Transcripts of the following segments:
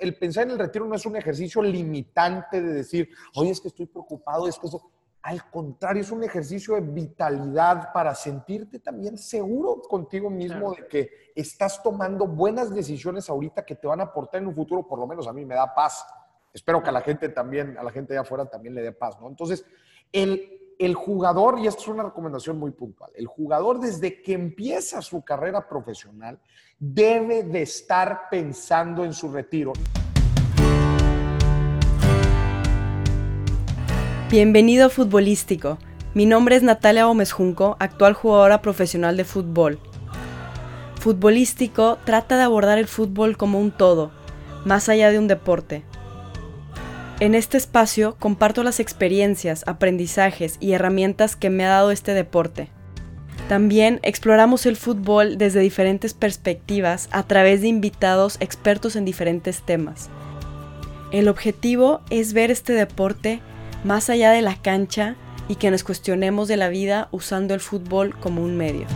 el pensar en el retiro no es un ejercicio limitante de decir, oye, es que estoy preocupado, es que eso... Al contrario, es un ejercicio de vitalidad para sentirte también seguro contigo mismo de que estás tomando buenas decisiones ahorita que te van a aportar en un futuro, por lo menos a mí me da paz. Espero que a la gente también, a la gente allá afuera también le dé paz, ¿no? Entonces, el, el jugador, y esto es una recomendación muy puntual, el jugador desde que empieza su carrera profesional debe de estar pensando en su retiro. Bienvenido Futbolístico. Mi nombre es Natalia Gómez Junco, actual jugadora profesional de fútbol. Futbolístico trata de abordar el fútbol como un todo, más allá de un deporte. En este espacio comparto las experiencias, aprendizajes y herramientas que me ha dado este deporte. También exploramos el fútbol desde diferentes perspectivas a través de invitados expertos en diferentes temas. El objetivo es ver este deporte más allá de la cancha y que nos cuestionemos de la vida usando el fútbol como un medio.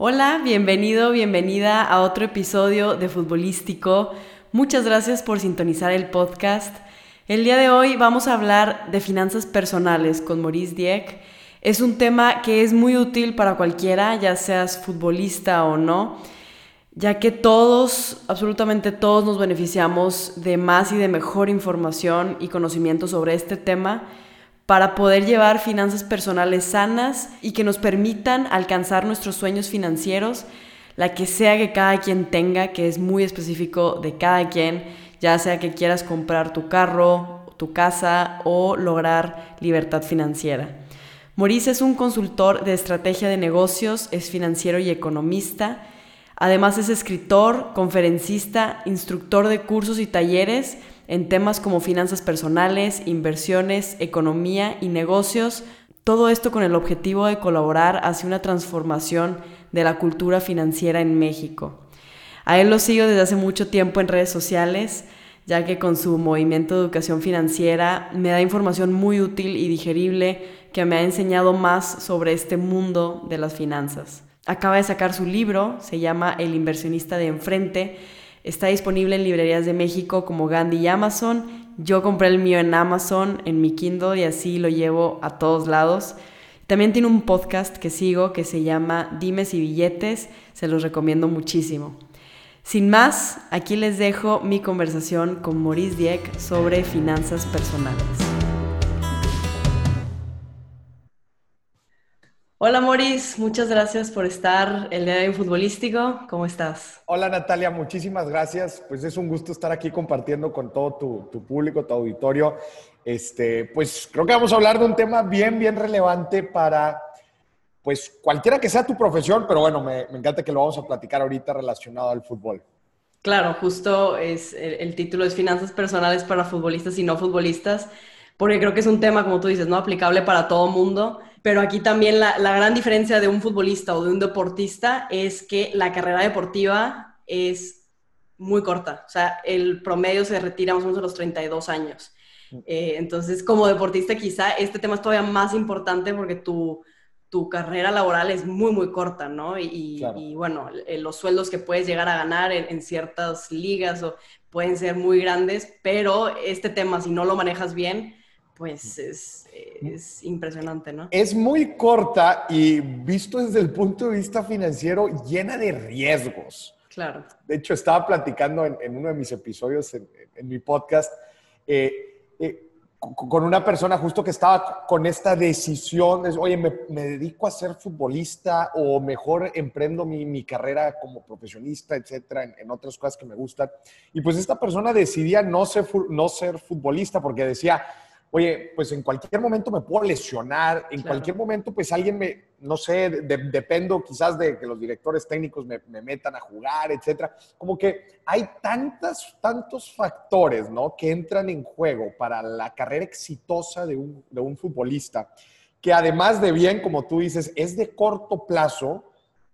Hola, bienvenido, bienvenida a otro episodio de Futbolístico. Muchas gracias por sintonizar el podcast. El día de hoy vamos a hablar de finanzas personales con Maurice Dieck. Es un tema que es muy útil para cualquiera, ya seas futbolista o no, ya que todos, absolutamente todos nos beneficiamos de más y de mejor información y conocimiento sobre este tema para poder llevar finanzas personales sanas y que nos permitan alcanzar nuestros sueños financieros, la que sea que cada quien tenga, que es muy específico de cada quien, ya sea que quieras comprar tu carro, tu casa o lograr libertad financiera. Maurice es un consultor de estrategia de negocios, es financiero y economista. Además es escritor, conferencista, instructor de cursos y talleres en temas como finanzas personales, inversiones, economía y negocios, todo esto con el objetivo de colaborar hacia una transformación de la cultura financiera en México. A él lo sigo desde hace mucho tiempo en redes sociales, ya que con su movimiento de educación financiera me da información muy útil y digerible que me ha enseñado más sobre este mundo de las finanzas. Acaba de sacar su libro, se llama El inversionista de enfrente, Está disponible en librerías de México como Gandhi y Amazon. Yo compré el mío en Amazon, en mi Kindle y así lo llevo a todos lados. También tiene un podcast que sigo que se llama Dimes y Billetes. Se los recomiendo muchísimo. Sin más, aquí les dejo mi conversación con Maurice Dieck sobre finanzas personales. Hola Moris, muchas gracias por estar el día de hoy en Futbolístico. ¿Cómo estás? Hola Natalia, muchísimas gracias. Pues es un gusto estar aquí compartiendo con todo tu, público, tu auditorio. Este, pues creo que vamos a hablar de un tema bien, bien relevante para pues cualquiera que sea tu profesión, pero bueno, me, encanta que lo vamos a platicar ahorita relacionado al fútbol. Claro, justo es el título es Finanzas Personales para Futbolistas y no futbolistas, porque creo que es un tema, como tú dices, no aplicable para todo mundo pero aquí también la, gran diferencia de un futbolista o de un deportista es que la carrera deportiva es muy corta. O sea, el promedio se retira más o menos a los 32 años. Eh, entonces, como deportista, quizá este tema es todavía más importante porque tu, tu carrera laboral es muy, muy corta, ¿no? Y, bueno, los sueldos que puedes llegar a ganar en, en, ciertas ligas o pueden ser muy grandes, pero este tema, si no lo manejas bien, pues es, es impresionante, ¿no? Es muy corta y visto desde el punto de vista financiero, llena de riesgos. Claro. De hecho, estaba platicando en, uno de mis episodios en, mi podcast eh, eh, con una persona justo que estaba con esta decisión, de, oye, me, dedico a ser futbolista o mejor emprendo mi, carrera como profesionista, etcétera, en, otras cosas que me gustan. Y pues esta persona decidía no ser, no ser futbolista porque decía, oye, pues en cualquier momento me puedo lesionar, en cualquier momento pues alguien me, no sé, dependo quizás de que los directores técnicos me, metan a jugar, etcétera. Como que hay tantas, tantos factores, ¿no? Que entran en juego para la carrera exitosa de un, de un futbolista, que además de bien, como tú dices, es de corto plazo,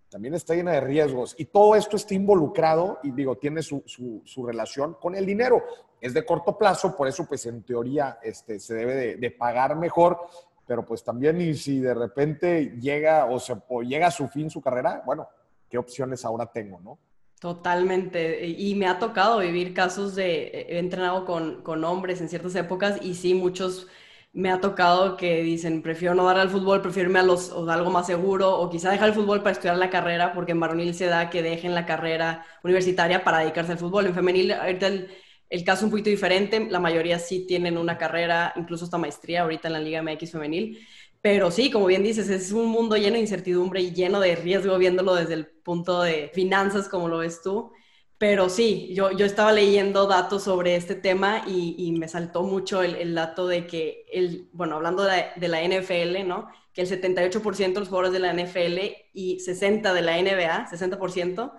también está llena de riesgos y todo esto está involucrado y digo, tiene su, su, relación con el dinero. Es de corto plazo, por eso pues en teoría este, se debe de, pagar mejor, pero pues también y si de repente llega o, se, llega a su fin su carrera, bueno, qué opciones ahora tengo, ¿no? Totalmente. Y me ha tocado vivir casos de, he entrenado con, con hombres en ciertas épocas y sí, muchos me ha tocado que dicen, prefiero no dar al fútbol, prefiero irme a, algo más seguro, o quizá dejar el fútbol para estudiar la carrera, porque en varonil se da que dejen la carrera universitaria para dedicarse al fútbol. En femenil, ahorita el, el caso es un poquito diferente, la mayoría sí tienen una carrera, incluso hasta maestría ahorita en la Liga MX femenil, pero sí, como bien dices, es un mundo lleno de incertidumbre y lleno de riesgo viéndolo desde el punto de finanzas, como lo ves tú. Pero sí, yo, yo estaba leyendo datos sobre este tema y, me saltó mucho el, dato de que, el, bueno, hablando de, de la NFL, ¿no? Que el 78% de los jugadores de la NFL y 60% de la NBA, 60%,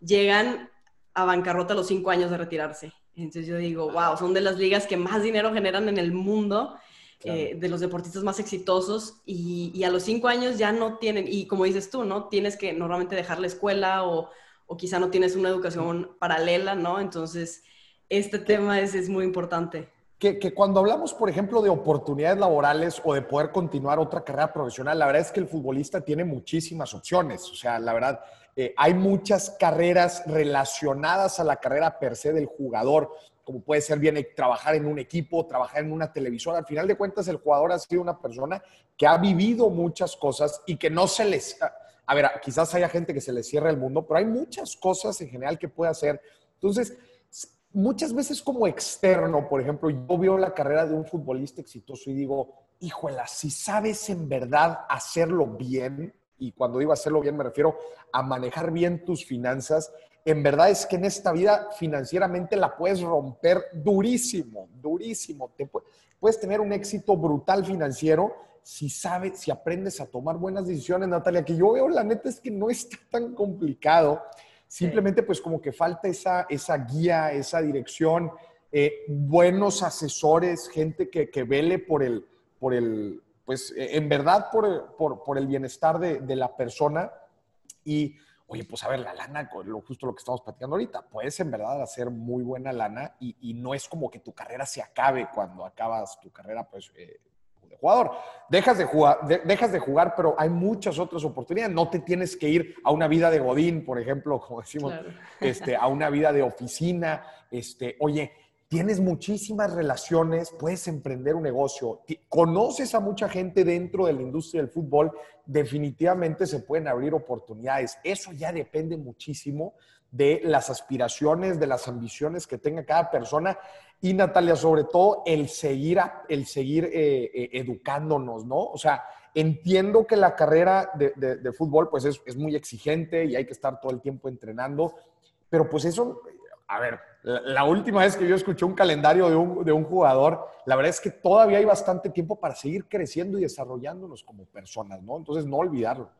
llegan a bancarrota a los 5 años de retirarse. Entonces yo digo, wow, son de las ligas que más dinero generan en el mundo, eh, de los deportistas más exitosos, y, y, a los 5 años ya no tienen, y como dices tú, ¿no? Tienes que normalmente dejar la escuela o o quizá no tienes una educación paralela, ¿no? Entonces, este tema es, es muy importante. Que, que, cuando hablamos, por ejemplo, de oportunidades laborales o de poder continuar otra carrera profesional, la verdad es que el futbolista tiene muchísimas opciones. O sea, la verdad, eh, hay muchas carreras relacionadas a la carrera per se del jugador, como puede ser bien trabajar en un equipo, trabajar en una televisora. Al final de cuentas, el jugador ha sido una persona que ha vivido muchas cosas y que no se les a ver, quizás haya gente que se le cierre el mundo, pero hay muchas cosas en general que puede hacer. Entonces, muchas veces como externo, por ejemplo, yo veo la carrera de un futbolista exitoso y digo, híjola, si sabes en verdad hacerlo bien, y cuando digo hacerlo bien me refiero a manejar bien tus finanzas, en verdad es que en esta vida financieramente la puedes romper durísimo, durísimo. Te puedes tener un éxito brutal financiero si sabes, si aprendes a tomar buenas decisiones, Natalia, que yo veo, la neta es que no está tan complicado. Simplemente pues como que falta esa, esa guía, esa dirección, eh, buenos asesores, gente que, que, vele por el, por el, pues eh, en verdad por, por, por el bienestar de, de, la persona. Y, oye, pues a ver, la lana, lo, justo lo que estamos platicando ahorita, puedes en verdad hacer muy buena lana y, y no es como que tu carrera se acabe cuando acabas tu carrera, pues... Eh, jugador. Dejas de, jugar, dejas de jugar, pero hay muchas otras oportunidades. No te tienes que ir a una vida de Godín, por ejemplo, como decimos, este, a una vida de oficina. Este, oye, tienes muchísimas relaciones, puedes emprender un negocio, conoces a mucha gente dentro de la industria del fútbol, definitivamente se pueden abrir oportunidades. Eso ya depende muchísimo de las aspiraciones, de las ambiciones que tenga cada persona y Natalia, sobre todo el seguir, el seguir eh, eh, educándonos, ¿no? O sea, entiendo que la carrera de, fútbol pues es, es, muy exigente y hay que estar todo el tiempo entrenando, pero pues eso, a ver, la, última vez que yo escuché un calendario de un, de un, jugador, la verdad es que todavía hay bastante tiempo para seguir creciendo y desarrollándonos como personas, ¿no? Entonces, no olvidarlo.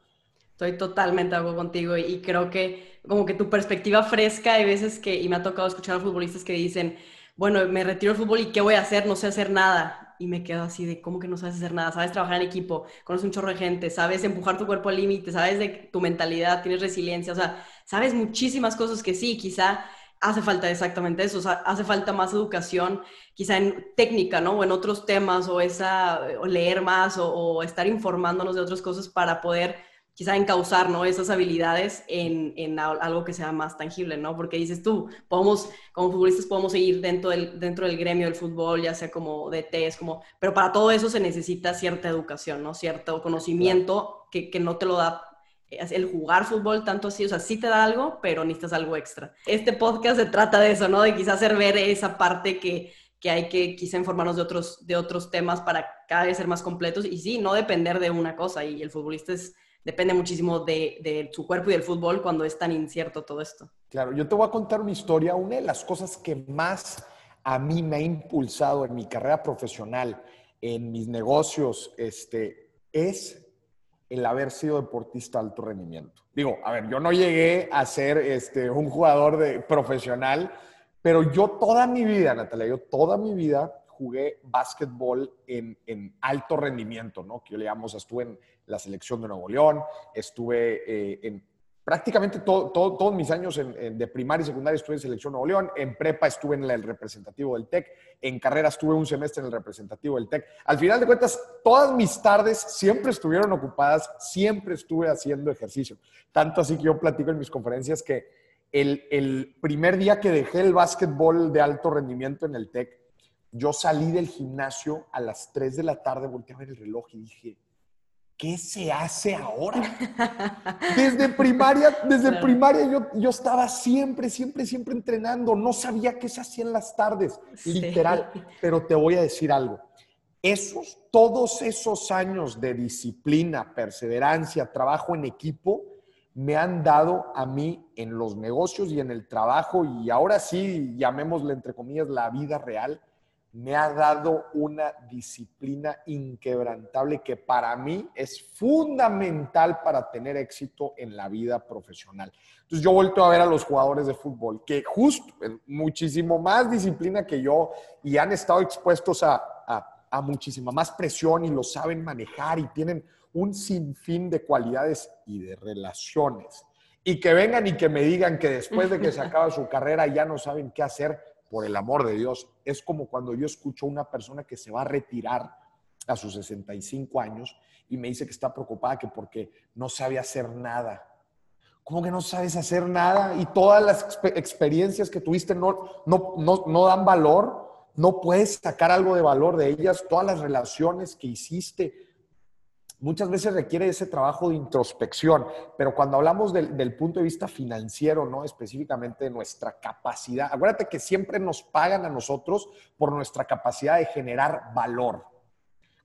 Estoy totalmente de acuerdo contigo y, creo que como que tu perspectiva fresca, hay veces que, y me ha tocado escuchar a futbolistas que dicen, bueno, me retiro del fútbol y ¿qué voy a hacer? No sé hacer nada. Y me quedo así de, ¿cómo que no sabes hacer nada? Sabes trabajar en equipo, conoces un chorro de gente, sabes empujar tu cuerpo al límite, sabes de tu mentalidad, tienes resiliencia, o sea, sabes muchísimas cosas que sí, quizá hace falta exactamente eso, o sea, hace falta más educación, quizá en técnica, ¿no? O en otros temas, o, esa, o leer más, o, o estar informándonos de otras cosas para poder quizá encauzar, ¿no? Esas habilidades en, en, algo que sea más tangible, ¿no? Porque dices tú, podemos, como futbolistas podemos seguir dentro del, dentro del gremio del fútbol, ya sea como DTs, como, pero para todo eso se necesita cierta educación, ¿no? Cierto conocimiento que, que no te lo da el jugar fútbol tanto así, o sea, sí te da algo, pero necesitas algo extra. Este podcast se trata de eso, ¿no? De quizá hacer ver esa parte que, que hay que quizá informarnos de otros, de otros temas para cada vez ser más completos y sí, no depender de una cosa y el futbolista es depende muchísimo de, su cuerpo y del fútbol cuando es tan incierto todo esto. Claro, yo te voy a contar una historia. Una de las cosas que más a mí me ha impulsado en mi carrera profesional, en mis negocios, este, es el haber sido deportista de alto rendimiento. Digo, a ver, yo no llegué a ser este, un jugador de, profesional, pero yo toda mi vida, Natalia, yo toda mi vida jugué básquetbol en, en alto rendimiento, ¿no? Que yo le llamamos, estuve en la selección de Nuevo León, estuve eh, en prácticamente todos mis años de primaria y secundaria estuve en Selección Nuevo León, en prepa estuve en el representativo del TEC, en carrera estuve un semestre en el representativo del TEC. Al final de cuentas, todas mis tardes siempre estuvieron ocupadas, siempre estuve haciendo ejercicio. Tanto así que yo platico en mis conferencias que el, el primer día que dejé el básquetbol de alto rendimiento en el TEC, yo salí del gimnasio a las 3 de la tarde, volteé a ver el reloj y dije, ¿qué se hace ahora? Desde primaria, desde primaria yo, yo estaba siempre, siempre, siempre entrenando. No sabía qué se hacía en las tardes, literal. Pero te voy a decir algo. Esos, todos esos años de disciplina, perseverancia, trabajo en equipo, me han dado a mí en los negocios y en el trabajo, y ahora sí, llamémosle entre comillas, la vida real, me ha dado una disciplina inquebrantable que para mí es fundamental para tener éxito en la vida profesional. Entonces yo vuelto a ver a los jugadores de fútbol que justo, muchísimo más disciplina que yo y han estado expuestos a, a muchísima más presión y lo saben manejar y tienen un sinfín de cualidades y de relaciones. Y que vengan y que me digan que después de que se acaba su carrera ya no saben qué hacer por el amor de Dios, es como cuando yo escucho a una persona que se va a retirar a sus 65 años y me dice que está preocupada que porque no sabe hacer nada. ¿Cómo que no sabes hacer nada? Y todas las experiencias que tuviste no, no, no, no dan valor, no puedes sacar algo de valor de ellas, todas las relaciones que hiciste, muchas veces requiere ese trabajo de introspección, pero cuando hablamos del, punto de vista financiero, ¿no? Específicamente de nuestra capacidad, acuérdate que siempre nos pagan a nosotros por nuestra capacidad de generar valor.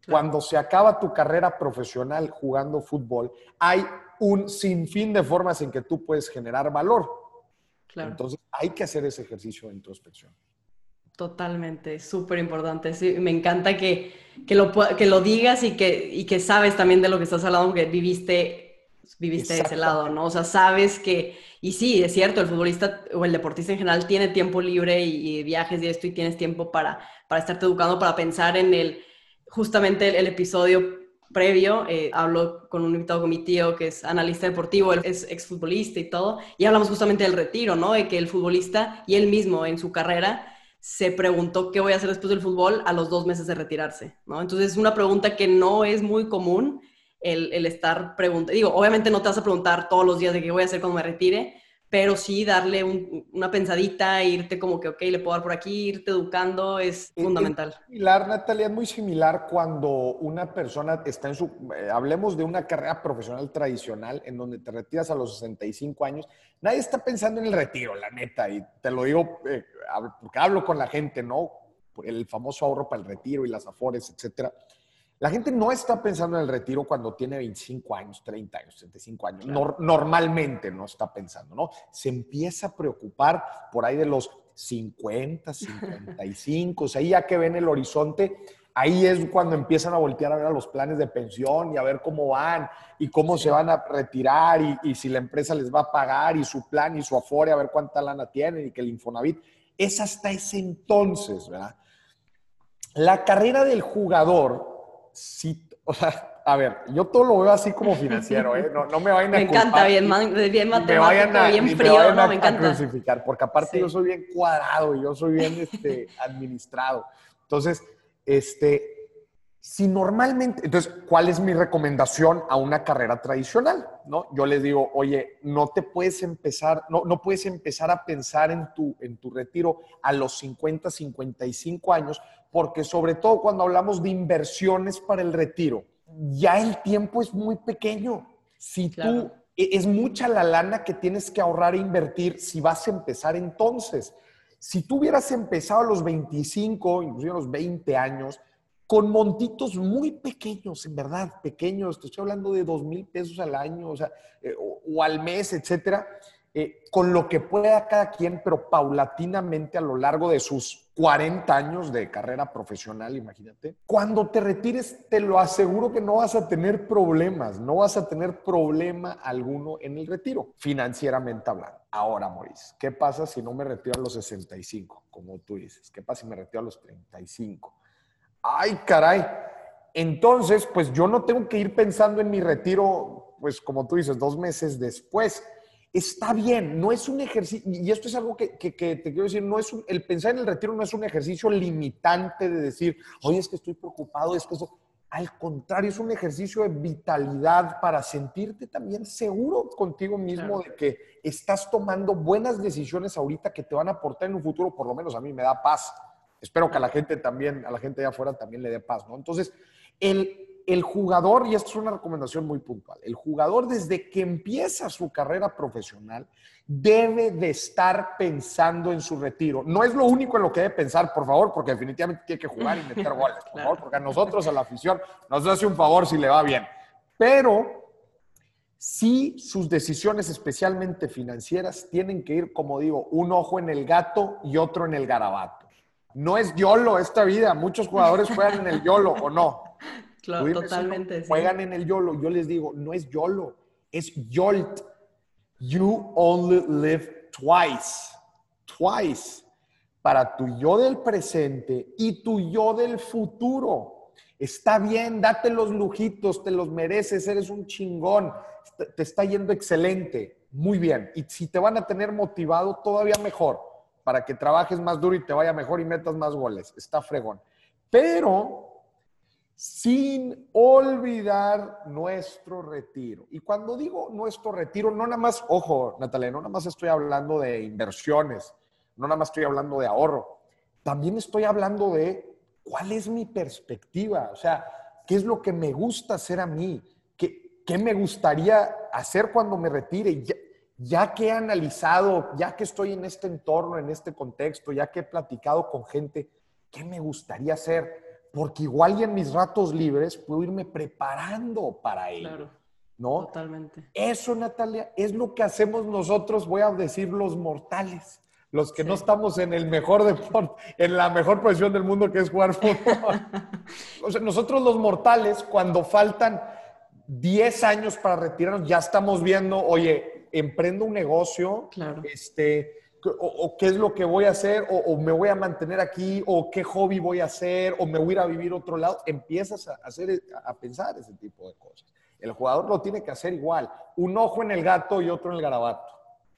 Cuando se acaba tu carrera profesional jugando fútbol, hay un sinfín de formas en que tú puedes generar valor. Entonces hay que hacer ese ejercicio de introspección. Totalmente, súper importante. Sí, me encanta que, que, lo, que lo digas y que, y que sabes también de lo que estás hablando, que viviste, viviste de ese lado, ¿no? O sea, sabes que, y sí, es cierto, el futbolista o el deportista en general tiene tiempo libre y, viajes y esto y tienes tiempo para, para estarte educando, para pensar en el, justamente el, episodio previo, eh, hablo con un invitado con mi tío que es analista deportivo, él es exfutbolista y todo, y hablamos justamente del retiro, ¿no? De que el futbolista y él mismo en su carrera se preguntó qué voy a hacer después del fútbol a los dos meses de retirarse, ¿no? Entonces es una pregunta que no es muy común el, el estar preguntando. Digo, obviamente no te vas a preguntar todos los días de qué voy a hacer cuando me retire, pero sí darle una pensadita, irte como que, ok, le puedo dar por aquí, irte educando, es fundamental. Es similar, Natalia, es muy similar cuando una persona está en su, eh, hablemos de una carrera profesional tradicional en donde te retiras a los 65 años, nadie está pensando en el retiro, la neta, y te lo digo eh, porque hablo con la gente, ¿no? El famoso ahorro para el retiro y las afores, etcétera. La gente no está pensando en el retiro cuando tiene 25 años, 30 años, 35 años. normalmente no está pensando, ¿no? Se empieza a preocupar por ahí de los 50, 55, o sea, ya que ven el horizonte, ahí es cuando empiezan a voltear a ver a los planes de pensión y a ver cómo van y cómo se van a retirar y, y, si la empresa les va a pagar y su plan y su afore, a ver cuánta lana tienen y que el Infonavit. Es hasta ese entonces, ¿verdad? La carrera del jugador sí, o sea, a ver, yo todo lo veo así como financiero, ¿eh? No, no me vayan a Me encanta, bien, bien matemático, bien frío, no, me encanta. crucificar, porque aparte yo soy bien cuadrado, yo soy bien este, administrado. Entonces, este, si normalmente, entonces, ¿cuál es mi recomendación a una carrera tradicional? ¿No? Yo les digo, oye, no te puedes empezar, no, no puedes empezar a pensar en tu, en tu retiro a los 50, 55 años, porque sobre todo cuando hablamos de inversiones para el retiro, ya el tiempo es muy pequeño. Si tú, e, es mucha la lana que tienes que ahorrar e invertir si vas a empezar entonces. Si tú hubieras empezado a los 25, inclusive a los 20 años, con montitos muy pequeños, en verdad, pequeños, te estoy hablando de dos mil pesos al año, o, sea, eh, o, al mes, etcétera, eh, con lo que pueda cada quien, pero paulatinamente a lo largo de sus 40 años de carrera profesional, imagínate. Cuando te retires, te lo aseguro que no vas a tener problemas, no vas a tener problema alguno en el retiro, financieramente hablando. Ahora, Maurice, ¿qué pasa si no me retiro a los 65, como tú dices? ¿Qué pasa si me retiro a los 35? ay, caray. Entonces, pues yo no tengo que ir pensando en mi retiro, pues como tú dices, dos meses después. Está bien, no es un ejercicio, y esto es algo que, te quiero decir, no es el pensar en el retiro no es un ejercicio limitante de decir, oye, es que estoy preocupado, es que eso, al contrario, es un ejercicio de vitalidad para sentirte también seguro contigo mismo de que estás tomando buenas decisiones ahorita que te van a aportar en un futuro, por lo menos a mí me da paz. Espero que a la gente también, a la gente de afuera también le dé paz, ¿no? Entonces, el, el jugador, y esto es una recomendación muy puntual, el jugador desde que empieza su carrera profesional debe de estar pensando en su retiro. No es lo único en lo que debe pensar, por favor, porque definitivamente tiene que jugar y meter goles, por favor, porque a nosotros, a la afición, nos hace un favor si le va bien. Pero sí sus decisiones, especialmente financieras, tienen que ir, como digo, un ojo en el gato y otro en el garabato. No es YOLO esta vida, muchos jugadores juegan en el YOLO o no. Claro, totalmente. Juegan en el YOLO. Yo les digo, no es YOLO, es YOLT. You only live twice. Twice. Para tu yo del presente y tu yo del futuro. Está bien, date los lujitos, te los mereces, eres un chingón, te está yendo excelente, muy bien. Y si te van a tener motivado, todavía mejor, para que trabajes más duro y te vaya mejor y metas más goles, está fregón. Pero sin olvidar nuestro retiro. Y cuando digo nuestro retiro, no nada más, ojo, Natalia, no nada más estoy hablando de inversiones, no nada más estoy hablando de ahorro, también estoy hablando de cuál es mi perspectiva, o sea, qué es lo que me gusta hacer a mí, qué, qué me gustaría hacer cuando me retire. Ya, ya que he analizado, ya que estoy en este entorno, en este contexto, ya que he platicado con gente, ¿qué me gustaría hacer? Porque igual y en mis ratos libres puedo irme preparando para ello. Claro. ¿No? Totalmente. Eso, Natalia, es lo que hacemos nosotros, voy a decir los mortales, los que no estamos en el mejor deporte, en la mejor posición del mundo que es jugar fútbol. o sea, nosotros los mortales, cuando faltan 10 años para retirarnos, ya estamos viendo, oye, emprendo un negocio, claro. este, o, qué es lo que voy a hacer, o, me voy a mantener aquí, o qué hobby voy a hacer, o me voy a ir a vivir otro lado, empiezas a, hacer, a pensar ese tipo de cosas. El jugador lo tiene que hacer igual, un ojo en el gato y otro en el garabato.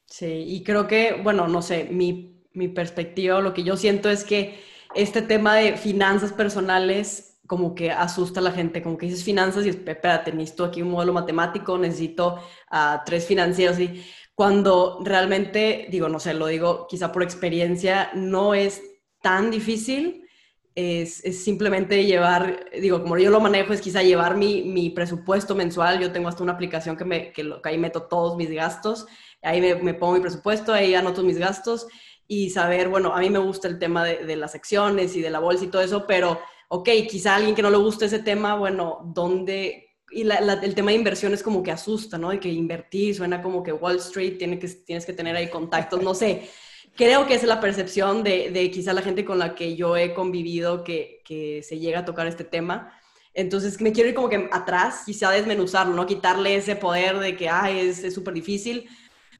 Sí, y creo que, bueno, no sé, mi, mi perspectiva, lo que yo siento es que este tema de finanzas personales como que asusta a la gente, como que dices finanzas y espérate, necesito aquí un modelo matemático, necesito a tres financieros y cuando realmente, digo, no sé, lo digo quizá por experiencia, no es tan difícil, es, simplemente llevar, digo, como yo lo manejo, es quizá llevar mi, presupuesto mensual, yo tengo hasta una aplicación que, me, que, ahí meto todos mis gastos, ahí me, pongo mi presupuesto, ahí anoto mis gastos y saber, bueno, a mí me gusta el tema de, de las acciones y de la bolsa y todo eso, pero, ok, quizá a alguien que no le guste ese tema, bueno, ¿dónde, y el tema de inversión es como que asusta, ¿no? De que invertir suena como que Wall Street tiene que, tienes que tener ahí contactos, no sé. Creo que esa es la percepción de, de, quizá la gente con la que yo he convivido que, que se llega a tocar este tema. Entonces me quiero ir como que atrás, quizá desmenuzarlo, ¿no? Quitarle ese poder de que, ay, es súper difícil.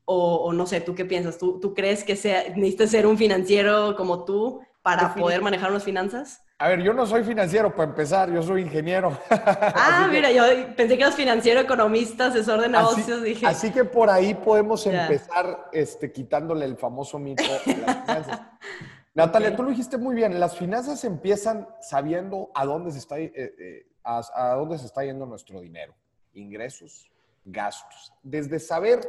O, o, no sé, ¿tú qué piensas? ¿Tú, tú crees que sea, necesitas ser un financiero como tú para poder manejar las finanzas? A ver, yo no soy financiero para empezar, yo soy ingeniero. Ah, mira, yo pensé que eras financiero, economista, asesor de negocios, así, dije. Así que por ahí podemos empezar este, quitándole el famoso mito a las finanzas. Natalia, tú lo dijiste muy bien, las finanzas empiezan sabiendo a dónde se está, eh, eh, a dónde se está yendo nuestro dinero, ingresos, gastos. Desde saber,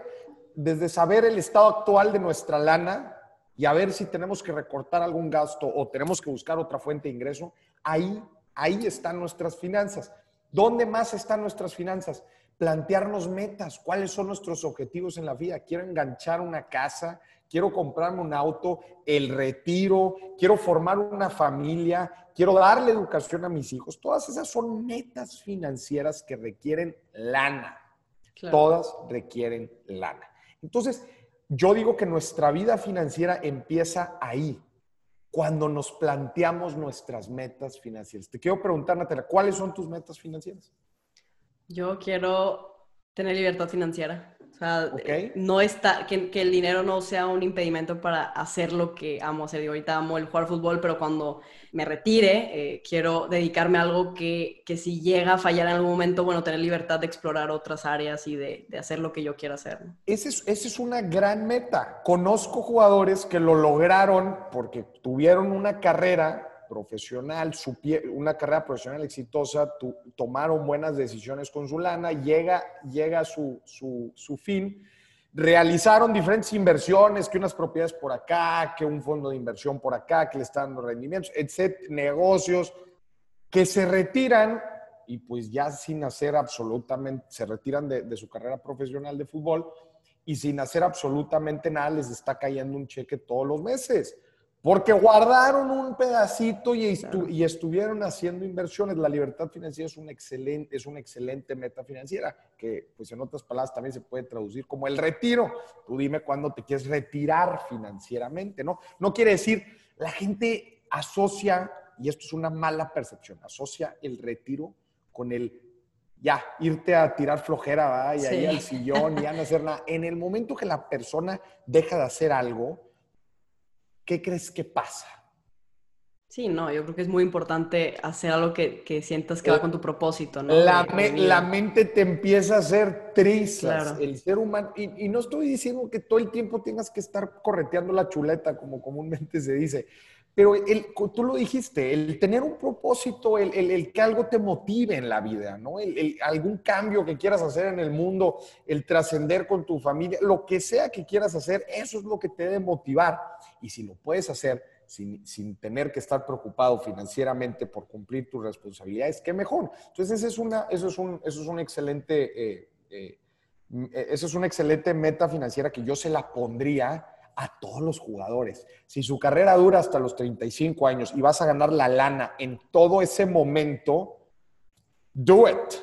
desde saber el estado actual de nuestra lana, y a ver si tenemos que recortar algún gasto o tenemos que buscar otra fuente de ingreso, ahí, ahí están nuestras finanzas. ¿Dónde más están nuestras finanzas? Plantearnos metas, cuáles son nuestros objetivos en la vida. Quiero enganchar una casa, quiero comprarme un auto, el retiro, quiero formar una familia, quiero darle educación a mis hijos. Todas esas son metas financieras que requieren lana. Todas requieren lana. Entonces, yo digo que nuestra vida financiera empieza ahí, cuando nos planteamos nuestras metas financieras. Te quiero preguntar, Natalia, ¿cuáles son tus metas financieras? Yo quiero tener libertad financiera. Sea, eh, no está, que, el dinero no sea un impedimento para hacer lo que amo hacer. Yo ahorita amo el jugar fútbol, pero cuando me retire, eh, quiero dedicarme a algo que, que, si llega a fallar en algún momento, bueno, tener libertad de explorar otras áreas y de, de hacer lo que yo quiera hacer. Esa es, ese es una gran meta. Conozco jugadores que lo lograron porque tuvieron una carrera profesional, una carrera profesional exitosa, tomaron buenas decisiones con su lana, llega, llega su, su, fin, realizaron diferentes inversiones, que unas propiedades por acá, que un fondo de inversión por acá, que le están dando rendimientos, etc., negocios, que se retiran y pues ya sin hacer absolutamente, se retiran de, de su carrera profesional de fútbol y sin hacer absolutamente nada les está cayendo un cheque todos los meses. Porque guardaron un pedacito y, y, estuvieron haciendo inversiones. La libertad financiera es una, excelente, es una excelente meta financiera, que pues en otras palabras también se puede traducir como el retiro. Tú dime cuándo te quieres retirar financieramente, ¿no? No quiere decir, la gente asocia, y esto es una mala percepción, asocia el retiro con el ya, irte a tirar flojera, y ahí al sillón, y a no hacer nada. En el momento que la persona deja de hacer algo, ¿qué crees que pasa? Sí, no, yo creo que es muy importante hacer algo que, que sientas que va con tu propósito, ¿no? La, la mente te empieza a hacer trizas, el ser humano, y, y, no estoy diciendo que todo el tiempo tengas que estar correteando la chuleta, como comúnmente se dice, pero el, tú lo dijiste, el tener un propósito, el, el, el que algo te motive en la vida, ¿no? algún cambio que quieras hacer en el mundo, el trascender con tu familia, lo que sea que quieras hacer, eso es lo que te debe motivar. Y si lo puedes hacer sin, sin tener que estar preocupado financieramente por cumplir tus responsabilidades, qué mejor. Entonces, ese es una, eso, es un, eso es un excelente... Eh, eh, eso es una excelente meta financiera que yo se la pondría a todos los jugadores. Si su carrera dura hasta los 35 años y vas a ganar la lana en todo ese momento, do it.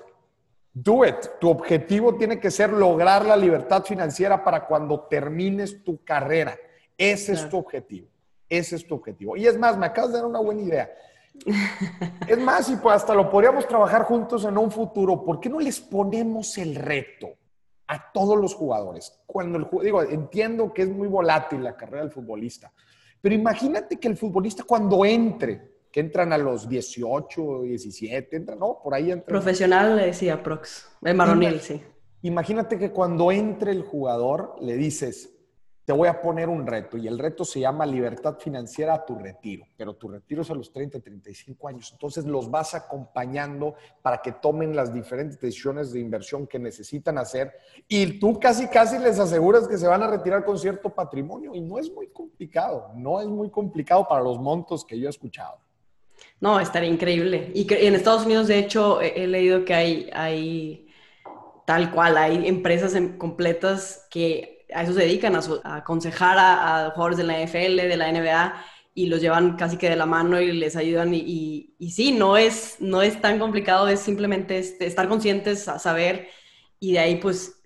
Do it. Tu objetivo tiene que ser lograr la libertad financiera para cuando termines tu carrera. Ese es tu objetivo. Ese es tu objetivo. Y es más, me acabas de dar una buena idea. Es más, y pues hasta lo podríamos trabajar juntos en un futuro. ¿Por qué no les ponemos el reto? A todos los jugadores. Cuando el digo, entiendo que es muy volátil la carrera del futbolista, pero imagínate que el futbolista cuando entre, que entran a los 18, 17, entran, ¿no? Por ahí entra. Profesional le decía Prox, el maronil, sí. Imagínate que cuando entre el jugador le dices, te voy a poner un reto y el reto se llama libertad financiera a tu retiro, pero tu retiro es a los 30, 35 años. Entonces los vas acompañando para que tomen las diferentes decisiones de inversión que necesitan hacer y tú casi, casi les aseguras que se van a retirar con cierto patrimonio y no es muy complicado, no es muy complicado para los montos que yo he escuchado. No, estaría increíble. Y en Estados Unidos, de hecho, he, leído que hay, hay tal cual, hay empresas completas que a eso se dedican, a, aconsejar a, jugadores de la NFL, de la NBA, y los llevan casi que de la mano y les ayudan. Y, y, sí, no es, no es tan complicado, es simplemente este, estar conscientes, a saber, y de ahí pues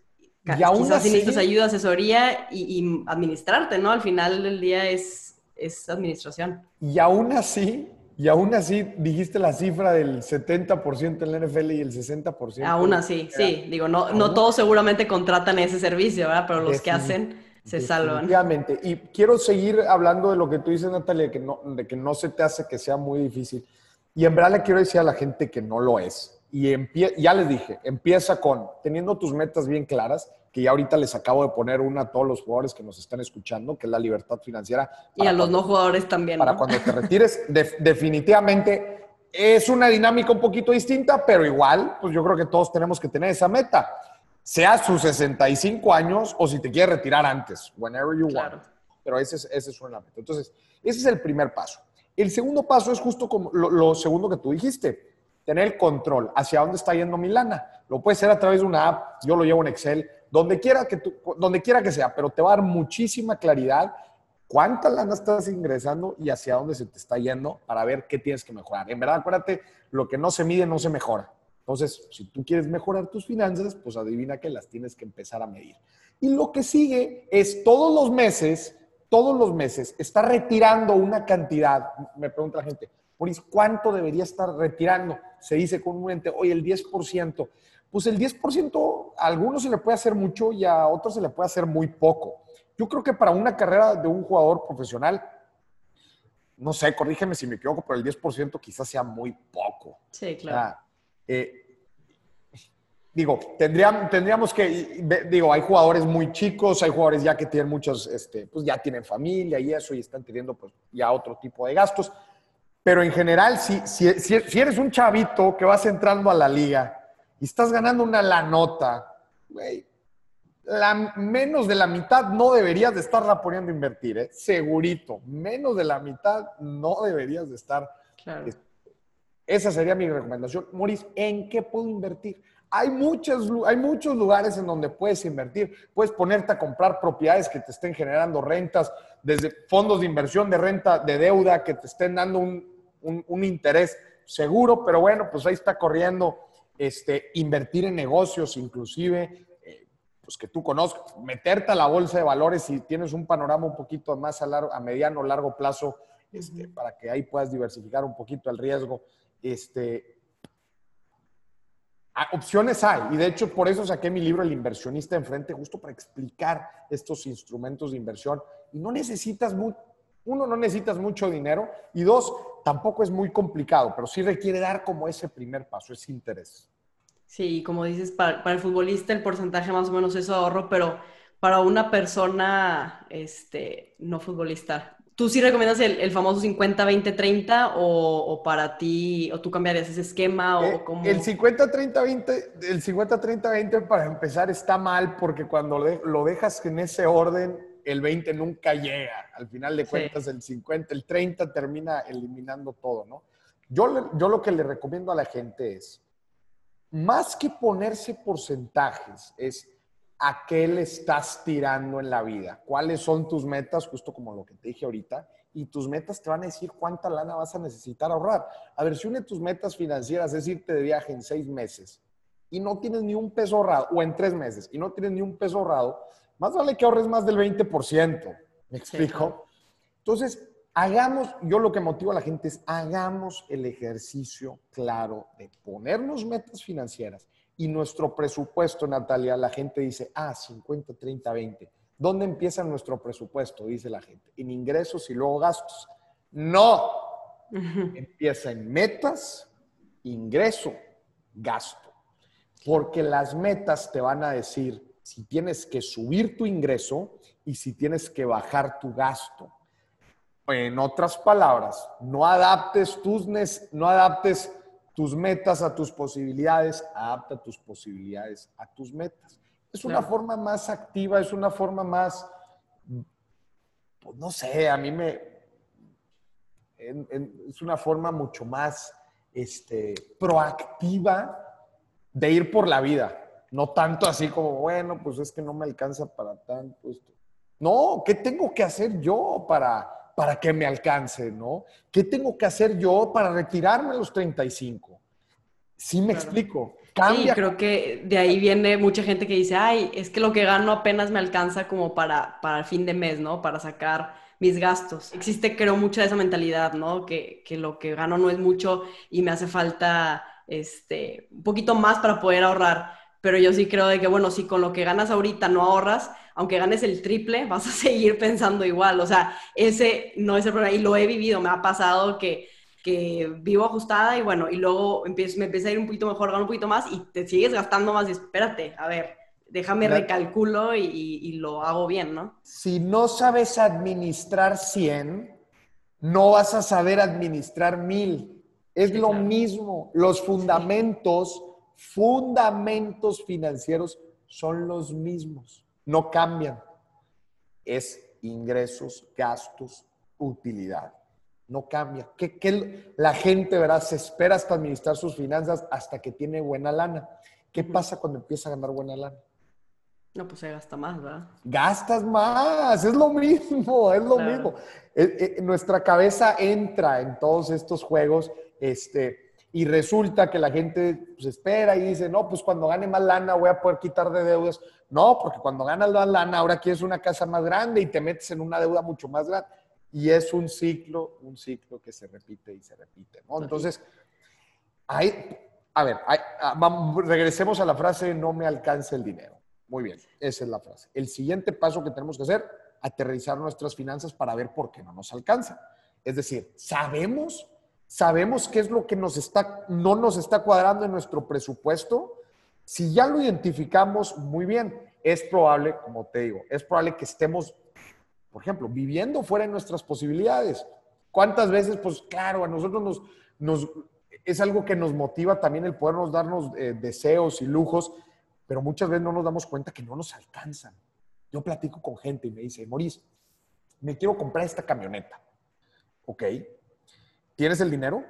y aún así, necesitas ayuda, asesoría y, administrarte, ¿no? Al final del día es, es administración. Y aún así, y aún así dijiste la cifra del 70% en la NFL y el 60%. Aún así, sí. Digo, no, no todos seguramente contratan ese servicio, ¿verdad? Pero los que hacen se salvan. Obviamente. Y quiero seguir hablando de lo que tú dices, Natalia, que no, de que no se te hace que sea muy difícil. Y en verdad le quiero decir a la gente que no lo es. Y ya les dije, empieza con teniendo tus metas bien claras, que ya ahorita les acabo de poner una a todos los jugadores que nos están escuchando, que es la libertad financiera. Y a los no jugadores también. Para cuando te retires, definitivamente es una dinámica un poquito distinta, pero igual, pues yo creo que todos tenemos que tener esa meta. Sea sus 65 años o si te quieres retirar antes, whenever you want. Pero ese es, ese es una meta. Entonces, ese es el primer paso. El segundo paso es justo como lo segundo que tú dijiste tener el control hacia dónde está yendo mi lana. Lo puede ser a través de una app, yo lo llevo en Excel, donde quiera que, tú, donde quiera que sea, pero te va a dar muchísima claridad cuánta lana estás ingresando y hacia dónde se te está yendo para ver qué tienes que mejorar. En verdad, acuérdate, lo que no se mide no se mejora. Entonces, si tú quieres mejorar tus finanzas, pues adivina que las tienes que empezar a medir. Y lo que sigue es todos los meses, todos los meses, está retirando una cantidad. Me pregunta la gente, Maurice, ¿cuánto debería estar retirando? Se dice comúnmente, oye, el 10%. Pues el 10% a algunos se le puede hacer mucho y a otros se le puede hacer muy poco. Yo creo que para una carrera de un jugador profesional, no sé, corrígeme si me equivoco, pero el 10% quizás sea muy poco. Sí, claro. Eh, digo, tendríamos, tendríamos que, digo, hay jugadores muy chicos, hay jugadores ya que tienen muchos, este, pues ya tienen familia y eso y están teniendo pues ya otro tipo de gastos. Pero en general, si, si, si eres un chavito que vas entrando a la liga y estás ganando una la nota, güey, la, menos de la mitad no deberías de estarla poniendo a invertir, ¿eh? segurito. Menos de la mitad no deberías de estar. Claro. Esa sería mi recomendación. Maurice, ¿en qué puedo invertir? Hay, muchos, hay muchos lugares en donde puedes invertir. Puedes ponerte a comprar propiedades que te estén generando rentas, desde fondos de inversión de renta, de deuda, que te estén dando un, un, interés seguro, pero bueno, pues ahí está corriendo este, invertir en negocios, inclusive, eh, pues que tú conozcas, meterte a la bolsa de valores si tienes un panorama un poquito más a, largo, a mediano o largo plazo, este, para que ahí puedas diversificar un poquito el riesgo. Este, opciones hay, y de hecho por eso saqué mi libro El inversionista enfrente, justo para explicar estos instrumentos de inversión. Y no necesitas, uno, no necesitas mucho dinero, y dos, tampoco es muy complicado, pero sí requiere dar como ese primer paso, ese interés. Sí, como dices, para, para el futbolista el porcentaje más o menos es ahorro, pero para una persona este, no futbolista, ¿Tú sí recomiendas el, famoso 50-20-30 o, para ti, o tú cambiarías ese esquema o eh, El 50-30-20, el 50-30-20 para empezar está mal porque cuando lo dejas en ese orden, el 20 nunca llega. Al final de cuentas, el 50, el 30 termina eliminando todo, ¿no? Yo, yo lo que le recomiendo a la gente es, más que ponerse porcentajes, es a qué le estás tirando en la vida, cuáles son tus metas, justo como lo que te dije ahorita, y tus metas te van a decir cuánta lana vas a necesitar ahorrar. A ver, si una de tus metas financieras es irte de viaje en seis meses y no tienes ni un peso ahorrado, o en tres meses y no tienes ni un peso ahorrado, más vale que ahorres más del 20%. ¿Me explico? Entonces, hagamos, yo lo que motivo a la gente es, hagamos el ejercicio claro de ponernos metas financieras y nuestro presupuesto, Natalia, la gente dice, ah, 50, 30, 20. ¿Dónde empieza nuestro presupuesto? Dice la gente. En ingresos y luego gastos. No. Empieza en metas, ingreso, gasto. Porque las metas te van a decir si tienes que subir tu ingreso y si tienes que bajar tu gasto. En otras palabras, no adaptes tus, no adaptes tus metas a tus posibilidades, adapta tus posibilidades a tus metas. Es una forma más activa, es una forma más, pues no sé, a mí me, es una forma mucho más este, proactiva de ir por la vida. No tanto así como, bueno, pues es que no me alcanza para tanto esto. No, ¿qué tengo que hacer yo para, para que me alcance, ¿no? ¿Qué tengo que hacer yo para retirarme a los 35? Sí me explico. Cambia. Sí, creo que de ahí viene mucha gente que dice, ay, es que lo que gano apenas me alcanza como para, para el fin de mes, ¿no? Para sacar mis gastos. Existe, creo, mucha esa mentalidad, ¿no? Que, que lo que gano no es mucho y me hace falta este, un poquito más para poder ahorrar. Pero yo sí creo de que, bueno, si con lo que ganas ahorita no ahorras, aunque ganes el triple, vas a seguir pensando igual. O sea, ese no es el problema. Y lo he vivido, me ha pasado que, que vivo ajustada y bueno, y luego empiezo, me empieza a ir un poquito mejor, gano un poquito más y te sigues gastando más y espérate, a ver, déjame recalculo y, y, lo hago bien, ¿no? Si no sabes administrar 100, no vas a saber administrar 1000. Es lo mismo. Los fundamentos, fundamentos financieros son los mismos no cambian. Es ingresos, gastos, utilidad. No cambia. ¿Qué, la gente, ¿verdad? Se espera hasta administrar sus finanzas hasta que tiene buena lana. ¿Qué pasa cuando empieza a ganar buena lana? No, pues se gasta más, ¿verdad? Gastas más, es lo mismo, es lo mismo. Eh, eh, nuestra cabeza entra en todos estos juegos, este, y resulta que la gente pues, espera y dice, no, pues cuando gane más lana voy a poder quitar de deudas. No, porque cuando ganas la lana, ahora quieres una casa más grande y te metes en una deuda mucho más grande. Y es un ciclo, un ciclo que se repite y se repite, ¿no? Entonces, hay, a ver, regresemos a la frase no me alcanza el dinero. Muy bien, esa es la frase. El siguiente paso que tenemos que hacer, aterrizar nuestras finanzas para ver por qué no nos alcanza. Es decir, sabemos, sabemos qué es lo que nos está, no nos está cuadrando en nuestro presupuesto. Si ya lo identificamos muy bien, es probable, como te digo, es probable que estemos, por ejemplo, viviendo fuera de nuestras posibilidades. ¿Cuántas veces, pues claro, a nosotros nos, nos es algo que nos motiva también el podernos darnos eh, deseos y lujos, pero muchas veces no nos damos cuenta que no nos alcanzan. Yo platico con gente y me dice, Maurice, me quiero comprar esta camioneta. Ok, ¿tienes el dinero?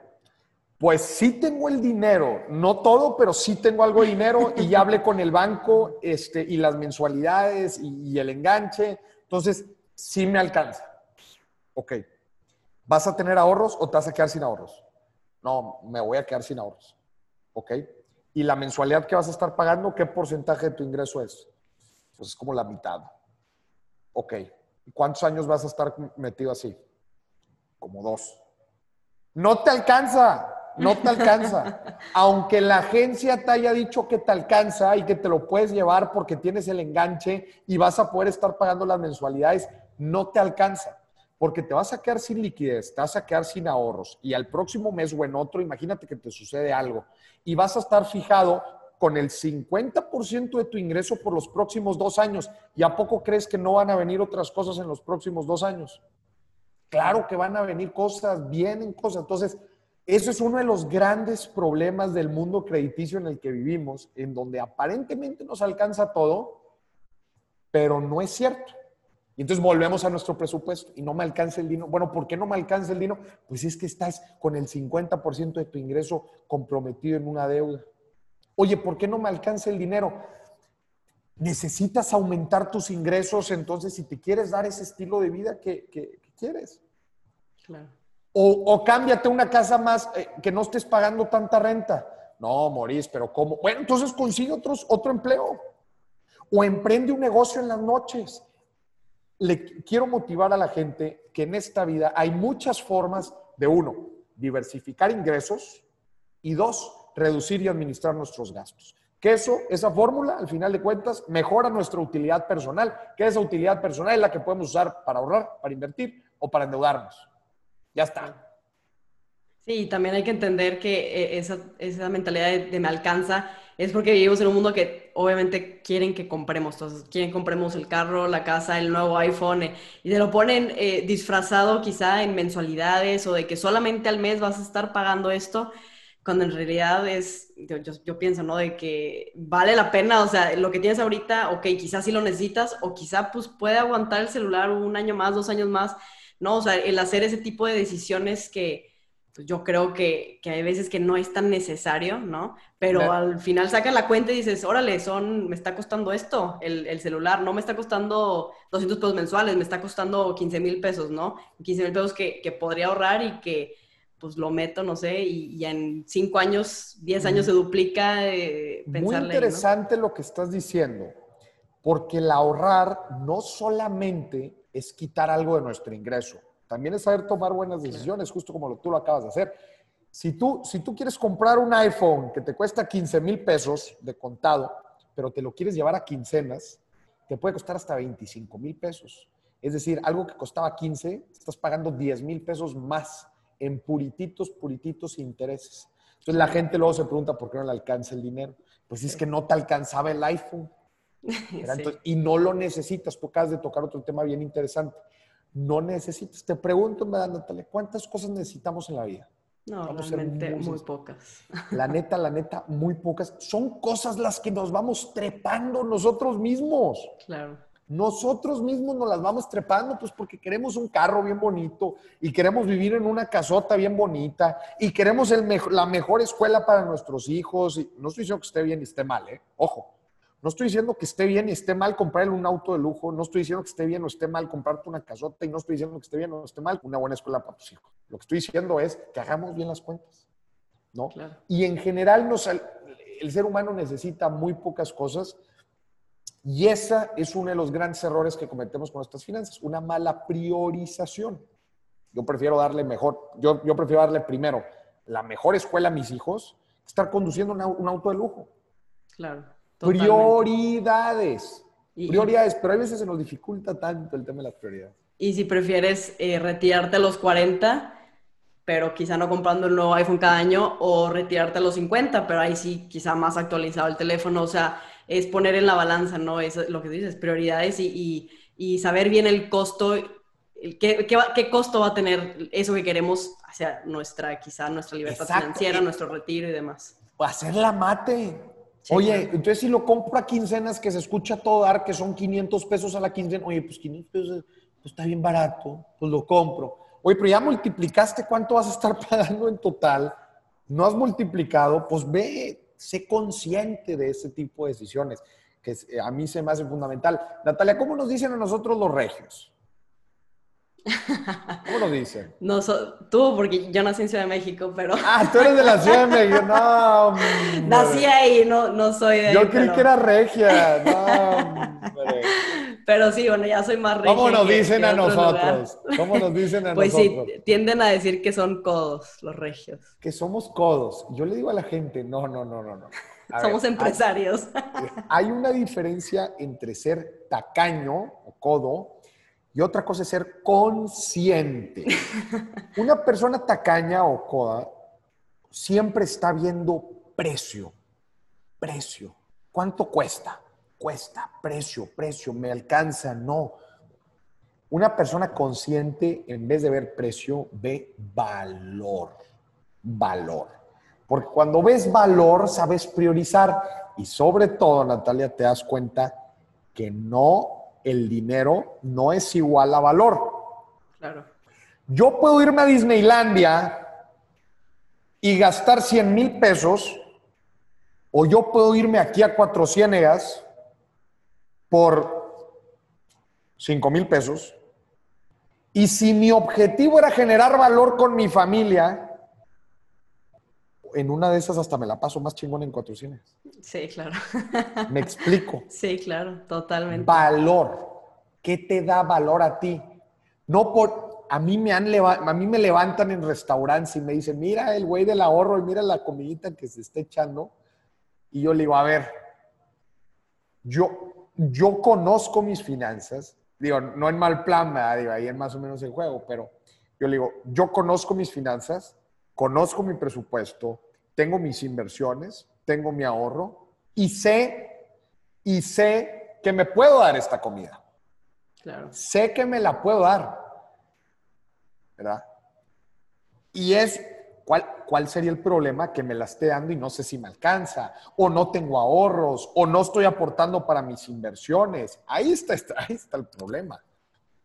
Pues sí tengo el dinero, no todo, pero sí tengo algo de dinero y ya hablé con el banco este, y las mensualidades y, el enganche. Entonces, sí me alcanza. Ok, ¿vas a tener ahorros o te vas a quedar sin ahorros? No, me voy a quedar sin ahorros. ¿Ok? ¿Y la mensualidad que vas a estar pagando, qué porcentaje de tu ingreso es? Pues es como la mitad. Ok. ¿Y cuántos años vas a estar metido así? Como dos. No te alcanza, no te alcanza. Aunque la agencia te haya dicho que te alcanza y que te lo puedes llevar porque tienes el enganche y vas a poder estar pagando las mensualidades, no te alcanza porque te vas a quedar sin liquidez, te vas a quedar sin ahorros y al próximo mes o en otro, imagínate que te sucede algo y vas a estar fijado con el 50% de tu ingreso por los próximos dos años. ¿Y a poco crees que no van a venir otras cosas en los próximos dos años? Claro que van a venir cosas, vienen cosas. Entonces, eso es uno de los grandes problemas del mundo crediticio en el que vivimos, en donde aparentemente nos alcanza todo, pero no es cierto. Y entonces volvemos a nuestro presupuesto y no me alcanza el dinero. Bueno, ¿por qué no me alcanza el dinero? Pues es que estás con el 50% de tu ingreso comprometido en una deuda. Oye, ¿por qué no me alcanza el dinero? Necesitas aumentar tus ingresos, entonces si te quieres dar ese estilo de vida que, quieres. Claro. O, cámbiate una casa más eh, que no estés pagando tanta renta. No, Morís, pero ¿cómo? Bueno, entonces consigue otros, otro empleo. O emprende un negocio en las noches le quiero motivar a la gente que en esta vida hay muchas formas de, uno, diversificar ingresos y dos, reducir y administrar nuestros gastos. Que eso, esa fórmula, al final de cuentas, mejora nuestra utilidad personal, que esa utilidad personal es la que podemos usar para ahorrar, para invertir o para endeudarnos. Ya está. Sí, también hay que entender que eh, esa, esa mentalidad de, me alcanza es porque vivimos en un mundo que obviamente quieren que compremos, entonces quieren compremos el carro, la casa, el nuevo iPhone, y te lo ponen eh, disfrazado quizá en mensualidades o de que solamente al mes vas a estar pagando esto, cuando en realidad es, yo, yo, pienso, ¿no? De que vale la pena, o sea, lo que tienes ahorita, ok, quizás sí lo necesitas, o quizá pues puede aguantar el celular un año más, dos años más, ¿no? O sea, el hacer ese tipo de decisiones que pues yo creo que, que, hay veces que no es tan necesario, ¿no? Pero al final sacas la cuenta y dices, órale, son, me está costando esto, el, el, celular, no me está costando 200 pesos mensuales, me está costando 15 mil pesos, ¿no? 15 mil pesos que, que, podría ahorrar y que pues lo meto, no sé, y, en 5 años, 10 años se duplica. Eh, Muy interesante lo que estás diciendo, porque el ahorrar no solamente es quitar algo de nuestro ingreso, también es saber tomar buenas decisiones, justo como lo, tú lo acabas de hacer. Si tú, si tú quieres comprar un iPhone que te cuesta 15 mil pesos de contado, pero te lo quieres llevar a quincenas, te puede costar hasta 25 mil pesos. Es decir, algo que costaba 15, estás pagando 10 mil pesos más en purititos, purititos intereses. Entonces la gente luego se pregunta por qué no le alcanza el dinero. Pues es que no te alcanzaba el iPhone. y no lo necesitas. Tú acabas de tocar otro tema bien interesante no necesitas. Te pregunto, Natalia, ¿cuántas cosas necesitamos en la vida? No, realmente muy, pocas. La neta, la neta, muy pocas. Son cosas las que nos vamos trepando nosotros mismos. Claro. Nosotros mismos nos las vamos trepando, pues porque queremos un carro bien bonito y queremos vivir en una casota bien bonita y queremos el la mejor escuela para nuestros hijos. Y no estoy diciendo que esté bien y esté mal, ¿eh? Ojo, no estoy diciendo que esté bien y esté mal comprarle un auto de lujo, no estoy diciendo que esté bien o esté mal comprarte una casota y no estoy diciendo que esté bien o esté mal una buena escuela para tus hijos. Lo que estoy diciendo es que hagamos bien las cuentas, ¿no? Y en general nos, el ser humano necesita muy pocas cosas y esa es uno de los grandes errores que cometemos con nuestras finanzas, una mala priorización. Yo prefiero darle mejor, yo, yo prefiero darle primero la mejor escuela a mis hijos estar conduciendo un auto de lujo. Claro. Prioridades. prioridades, pero a veces se nos dificulta tanto el tema de las prioridades. Y si prefieres eh, retirarte a los 40, pero quizá no comprando un nuevo iPhone cada año, o retirarte a los 50, pero ahí sí quizá más actualizado el teléfono, o sea, es poner en la balanza, ¿no? Es lo que dices, prioridades y, y, saber bien el costo, qué, qué, costo va a tener eso que queremos hacia nuestra, quizá nuestra libertad financiera, nuestro retiro y demás. O hacer la mate. Oye, entonces si lo compro a quincenas, que se escucha todo dar, que son 500 pesos a la quincena, oye, pues 500 pesos pues está bien barato, pues lo compro. Oye, pero ya multiplicaste cuánto vas a estar pagando en total, no has multiplicado, pues ve, sé consciente de ese tipo de decisiones, que eh, a mí se me hace fundamental. Natalia, ¿cómo nos dicen a nosotros los regios? ¿Cómo nos dicen? No, tú, porque yo nací en Ciudad de México, pero... Ah, tú eres de la Ciudad de México, no. Nací ahí, no, no soy de ahí. Yo creí que era regia, no, hombre. Pero sí, bueno, ya soy más regia. ¿Cómo nos dicen a nosotros? ¿Cómo nos dicen a pues nosotros? Pues sí, tienden a decir que son codos los regios. Que somos codos. Yo le digo a la gente, no, no, no, no, no. somos empresarios. Hay, una diferencia entre ser tacaño o codo y otra cosa es ser consciente. Una persona tacaña o coda siempre está viendo precio, precio. ¿Cuánto cuesta? cuesta, precio, precio, me alcanza, no. Una persona consciente, en vez de ver precio, ve valor, valor. Porque cuando ves valor, sabes priorizar. Y sobre todo, Natalia, te das cuenta que no, el dinero no es igual a valor. Claro. Yo puedo irme a Disneylandia y gastar 100 mil pesos, o yo puedo irme aquí a Cuatro Ciénegas por 5 mil pesos. Y si mi objetivo era generar valor con mi familia, en una de esas hasta me la paso más chingón en cuatro cines. Sí, claro. Me explico. Sí, claro, totalmente. Valor. ¿Qué te da valor a ti? No por, a mí me han a mí me levantan en restaurantes y me dicen, mira el güey del ahorro y mira la comidita que se está echando. Y yo le digo, a ver, yo, yo conozco mis finanzas, digo, no en mal plan, digo, ahí es más o menos el juego, pero yo le digo, yo conozco mis finanzas, conozco mi presupuesto, tengo mis inversiones, tengo mi ahorro y sé, y sé que me puedo dar esta comida. Claro. Sé que me la puedo dar. ¿Verdad? Y es ¿Cuál, sería el problema? Que me la esté dando y no sé si me alcanza, o no tengo ahorros, o no estoy aportando para mis inversiones. Ahí está, ahí está el problema.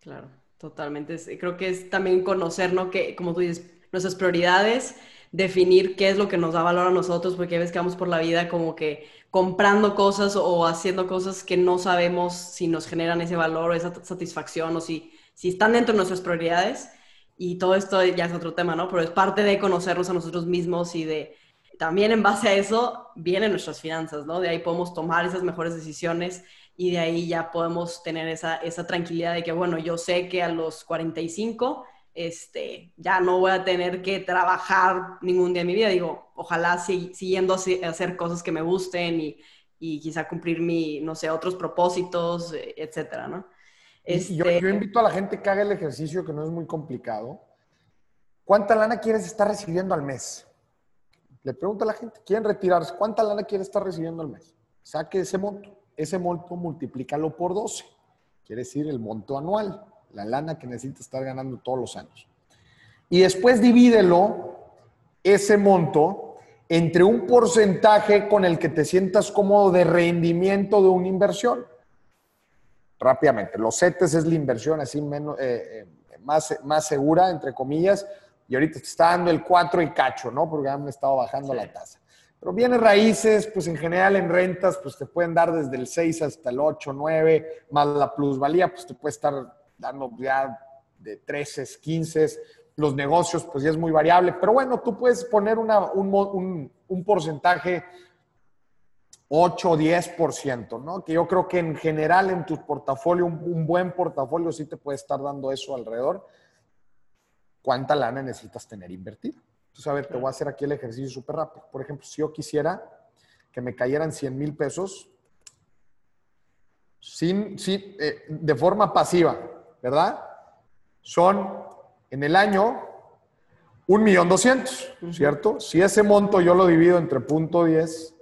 Claro, totalmente. Creo que es también conocer, ¿no? Que, como tú dices, nuestras prioridades, definir qué es lo que nos da valor a nosotros, porque ves que vamos por la vida como que comprando cosas o haciendo cosas que no sabemos si nos generan ese valor o esa satisfacción o si, si están dentro de nuestras prioridades y todo esto ya es otro tema, ¿no? Pero es parte de conocernos a nosotros mismos y de también en base a eso vienen nuestras finanzas, ¿no? De ahí podemos tomar esas mejores decisiones y de ahí ya podemos tener esa, esa tranquilidad de que, bueno, yo sé que a los 45 este, ya no voy a tener que trabajar ningún día de mi vida. Digo, ojalá siguiendo a hacer cosas que me gusten y, y quizá cumplir mi, no sé, otros propósitos, etcétera, ¿no? Yo, este invito a la gente que haga el ejercicio, que no es muy complicado. ¿Cuánta lana quieres estar recibiendo al mes? Le pregunto a la gente, ¿quieren retirarse? ¿Cuánta lana quieres estar recibiendo al mes? Saque ese monto. Ese monto multiplícalo por 12. Quiere decir el monto anual, la lana que necesitas estar ganando todos los años. Y después divídelo, ese monto, entre un porcentaje con el que te sientas cómodo de rendimiento de una inversión rápidamente. Los CETES es la inversión así menos, eh, eh, más, más segura, entre comillas, y ahorita está dando el 4 y cacho, ¿no? Porque han estado bajando la tasa. Pero bienes raíces, pues en general en rentas, pues te pueden dar desde el 6 hasta el 8, 9, más la plusvalía, pues te puede estar dando ya de 13, 15. Los negocios, pues ya es muy variable. Pero bueno, tú puedes poner una, un, un, un porcentaje 8 o 10%, ¿no? Que yo creo que en general en tu portafolio, un, buen portafolio sí te puede estar dando eso alrededor. ¿Cuánta lana necesitas tener invertida? Entonces, a ver, te voy a hacer aquí el ejercicio súper rápido. Por ejemplo, si yo quisiera que me cayeran 100 mil pesos sin, eh, de forma pasiva, ¿verdad? Son en el año un millón doscientos, ¿cierto? Si ese monto yo lo divido entre punto 10,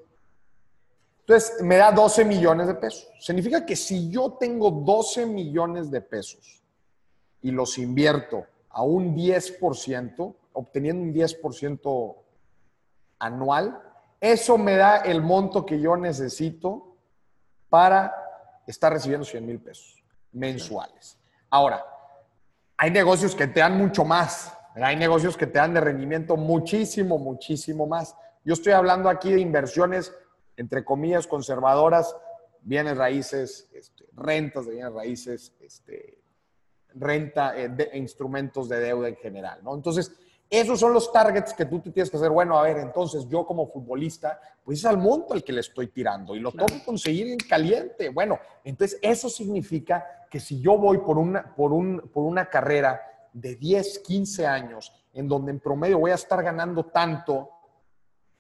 entonces me da 12 millones de pesos. Significa que si yo tengo 12 millones de pesos y los invierto a un 10%, obteniendo un 10% anual, eso me da el monto que yo necesito para estar recibiendo 100 mil pesos mensuales. Ahora, hay negocios que te dan mucho más. Hay negocios que te dan de rendimiento muchísimo, muchísimo más. Yo estoy hablando aquí de inversiones, entre comillas, conservadoras, bienes raíces, este, rentas de bienes raíces, este, renta eh, de instrumentos de deuda en general, ¿no? Entonces, esos son los targets que tú te tienes que hacer. Bueno, a ver, entonces yo como futbolista, pues es al monto al que le estoy tirando y lo tengo que conseguir en caliente. Bueno, entonces eso significa que si yo voy por una, por un, por una carrera de 10, 15 años, en donde en promedio voy a estar ganando tanto,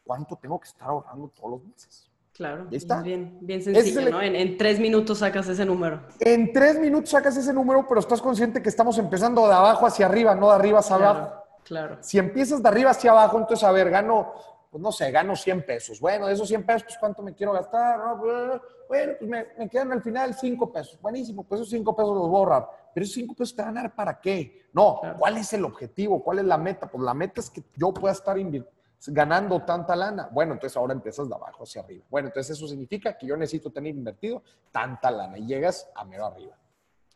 ¿cuánto tengo que estar ahorrando todos los meses? Claro, Bien, bien sencillo, ¿no? En, tres minutos sacas ese número. En tres minutos sacas ese número, pero estás consciente que estamos empezando de abajo hacia arriba, no de arriba hacia abajo. Claro. Si empiezas de arriba hacia abajo, entonces, a ver, gano, pues no sé, gano 100 pesos. Bueno, de esos 100 pesos, pues ¿cuánto me quiero gastar? Bueno, pues me, me quedan al final 5 pesos. Buenísimo, pues esos 5 pesos los voy a ahorrar. Pero esos 5 pesos te van a dar para qué? No, ¿cuál es el objetivo? ¿Cuál es la meta? Pues la meta es que yo pueda estar ganando tanta lana. Bueno, entonces ahora empiezas de abajo hacia arriba. Bueno, entonces eso significa que yo necesito tener invertido tanta lana y llegas a mero arriba.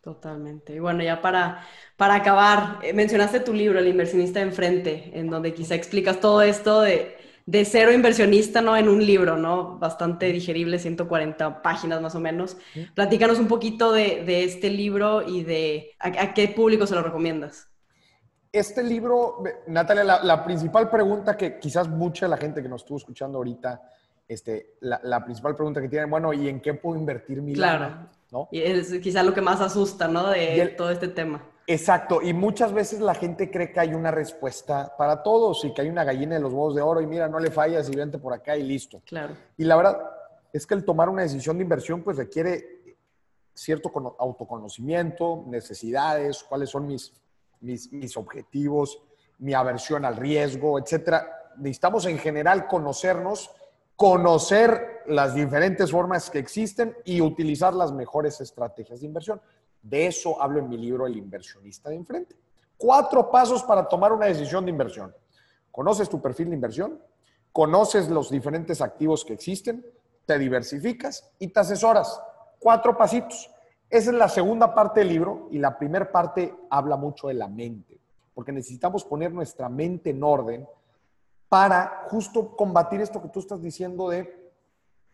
Totalmente. Y bueno, ya para, para acabar, eh, mencionaste tu libro, El inversionista enfrente, en donde quizá explicas todo esto de, de cero inversionista, ¿no? En un libro, ¿no? Bastante digerible, 140 páginas más o menos. Platícanos un poquito de, de este libro y de a, qué público se lo recomiendas. Este libro, Natalia, la, la, principal pregunta que quizás mucha de la gente que nos estuvo escuchando ahorita, este, la, la principal pregunta que tienen, bueno, ¿y en qué puedo invertir mi claro. Y es quizá lo que más asusta, ¿no? De todo este tema. Exacto, y muchas veces la gente cree que hay una respuesta para todos y que hay una gallina de los huevos de oro y mira, no le fallas y vente por acá y listo. Claro. Y la verdad es que el tomar una decisión de inversión pues requiere cierto autoconocimiento, necesidades, cuáles son mis, mis, mis objetivos, mi aversión al riesgo, etcétera. Necesitamos en general conocernos conocer las diferentes formas que existen y utilizar las mejores estrategias de inversión. De eso hablo en mi libro El inversionista de enfrente. Cuatro pasos para tomar una decisión de inversión. Conoces tu perfil de inversión, conoces los diferentes activos que existen, te diversificas y te asesoras. Cuatro pasitos. Esa es la segunda parte del libro y la primera parte habla mucho de la mente, porque necesitamos poner nuestra mente en orden para justo combatir esto que tú estás diciendo de,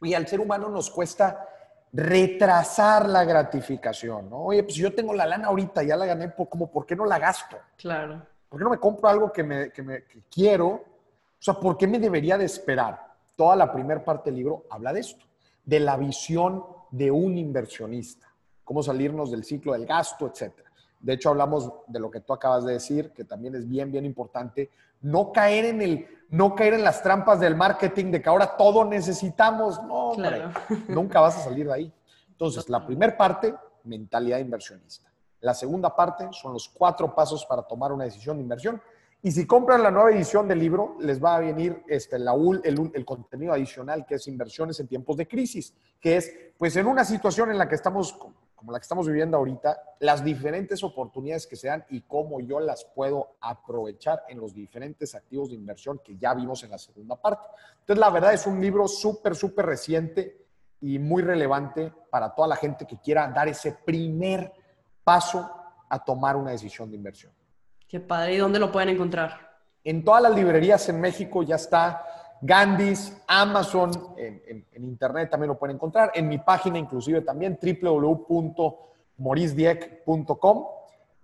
y al ser humano nos cuesta retrasar la gratificación, ¿no? Oye, pues yo tengo la lana ahorita, ya la gané, como, ¿por qué no la gasto? Claro. ¿Por qué no me compro algo que, me, que, me, que quiero? O sea, ¿por qué me debería de esperar? Toda la primera parte del libro habla de esto, de la visión de un inversionista, cómo salirnos del ciclo del gasto, etcétera. De hecho, hablamos de lo que tú acabas de decir, que también es bien, bien importante. No caer en, el, no caer en las trampas del marketing de que ahora todo necesitamos. No, nunca vas a salir de ahí. Entonces, la primera parte, mentalidad inversionista. La segunda parte son los cuatro pasos para tomar una decisión de inversión. Y si compran la nueva edición del libro, les va a venir este, la, el, el, contenido adicional que es inversiones en tiempos de crisis, que es, pues en una situación en la que estamos como la que estamos viviendo ahorita, las diferentes oportunidades que se dan y cómo yo las puedo aprovechar en los diferentes activos de inversión que ya vimos en la segunda parte. Entonces, la verdad es un libro súper, súper reciente y muy relevante para toda la gente que quiera dar ese primer paso a tomar una decisión de inversión. Qué padre. ¿Y dónde lo pueden encontrar? En todas las librerías en México ya está Gandis, Amazon, en, internet también lo pueden encontrar, en mi página inclusive también, www.morisdieck.com.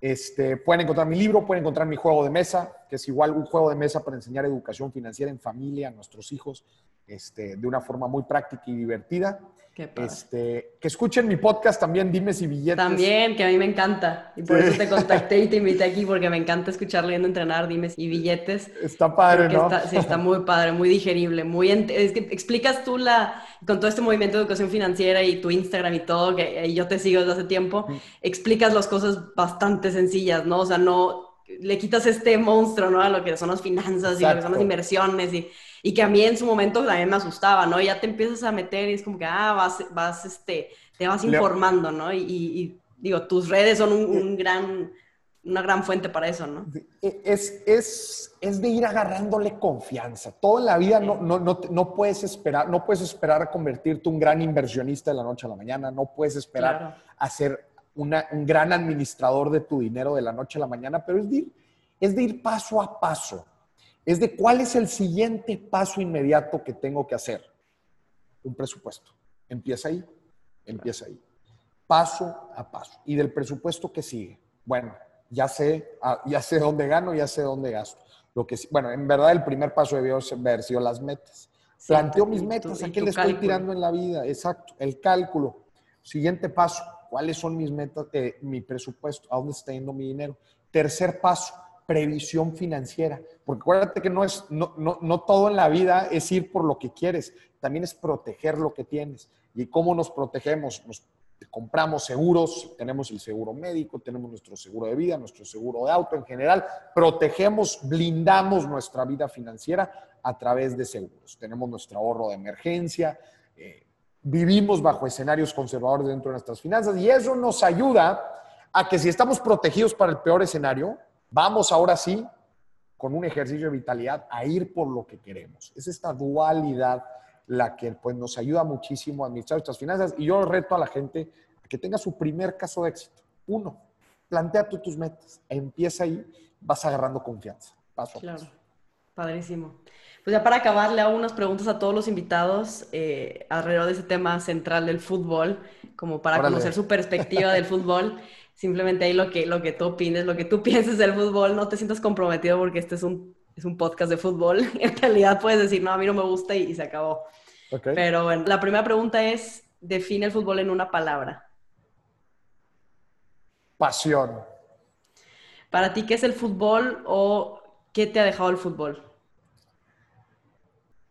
Este, pueden encontrar mi libro, pueden encontrar mi juego de mesa, que es igual un juego de mesa para enseñar educación financiera en familia a nuestros hijos. Este, de una forma muy práctica y divertida. Qué padre. Este, que escuchen mi podcast también, Dimes y Billetes. También, que a mí me encanta. Y por Sí. eso te contacté y te invité aquí, porque me encanta escucharlo yendo a entrenar, dimes y billetes. Está padre, ¿no? está- sí, está muy padre, muy digerible, muy... Es que explicas tú la... Con todo este movimiento de educación financiera y tu Instagram y todo, que ahí yo te sigo desde hace tiempo, explicas las cosas bastante sencillas, ¿no? O sea, no... Le quitas este monstruo, ¿no? A lo que son las finanzas y lo que son las inversiones y, y que a mí en su momento también me asustaba, ¿no? Ya te empiezas a meter y es como que, ah, vas, vas, este, te vas informando, ¿no? Y, digo, tus redes son un, un gran, una gran fuente para eso, ¿no? E, Es, es, es de ir agarrándole confianza. Todo en la vida no, no, no, no puedes esperar, no puedes esperar a convertirte un gran inversionista de la noche a la mañana, no puedes esperar Claro. a ser una- un gran administrador de tu dinero de la noche a la mañana, pero es de, ir, es de ir paso a paso. Es de cuál es el siguiente paso inmediato que tengo que hacer. Un presupuesto. Empieza ahí, empieza ahí. Paso a paso. ¿Y del presupuesto que sigue? Bueno, ya sé, ah, ya sé dónde gano, ya sé dónde gasto. Lo que, bueno, en verdad el primer paso debió haber sido las metas. Planteo mis metas, ¿a qué le estoy tirando en la vida? Exacto, el cálculo. Siguiente paso, ¿cuáles son mis metas, eh, mi presupuesto? ¿A dónde está yendo mi dinero? Tercer paso, previsión financiera. Porque acuérdate que no, es, no, no, no todo en la vida es ir por lo que quieres, también es proteger lo que tienes. ¿Y cómo nos protegemos? Nos compramos seguros, tenemos el seguro médico, tenemos nuestro seguro de vida, nuestro seguro de auto en general, protegemos, blindamos nuestra vida financiera a través de seguros. Tenemos nuestro ahorro de emergencia, eh, vivimos bajo escenarios conservadores dentro de nuestras finanzas y eso nos ayuda a que si estamos protegidos para el peor escenario, vamos ahora sí con un ejercicio de vitalidad a ir por lo que queremos. Es esta dualidad la que pues, nos ayuda muchísimo a administrar nuestras finanzas y yo reto a la gente a que tenga su primer caso de éxito. Uno, plantea tú tus metas, empieza ahí, vas agarrando confianza, paso a Claro, paso. Padrísimo. Pues ya para acabar, le hago unas preguntas a todos los invitados eh, alrededor de ese tema central del fútbol, como para Órale. conocer su perspectiva del fútbol. Simplemente ahí lo que, lo que tú opines, lo que tú pienses del fútbol, no te sientas comprometido porque este es un, es un podcast de fútbol. En realidad puedes decir, no, a mí no me gusta y, y se acabó. Pero bueno, la primera pregunta es, define el fútbol en una palabra. Pasión. Para ti, ¿qué es el fútbol o qué te ha dejado el fútbol?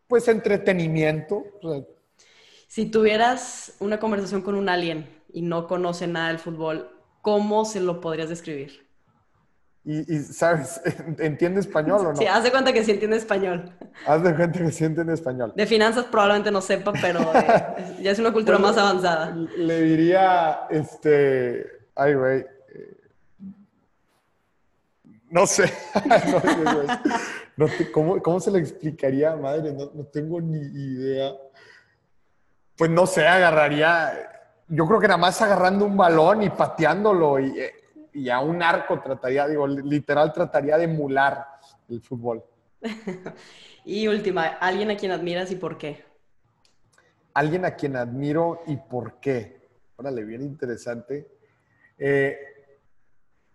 Pues entretenimiento. o sea, Si tuvieras una conversación con un alien y no conoce nada del fútbol, ¿cómo se lo podrías describir? y, y, ¿sabes? ¿Entiende español o no? Sí, haz de cuenta que sí entiende español. Haz de cuenta que siente en español. De finanzas probablemente no sepa, pero eh, ya es una cultura Bueno, más avanzada. Le diría, este, ay, güey. No sé. no, te- ¿cómo, cómo se le explicaría, madre? No, no tengo ni idea. Pues no sé, agarraría. Yo creo que nada más agarrando un balón y pateándolo y, eh, y a un arco trataría, digo, literal trataría de emular el fútbol. Y última, ¿alguien a quien admiras y por qué? alguien a quien admiro y por qué. Órale, bien interesante. Eh,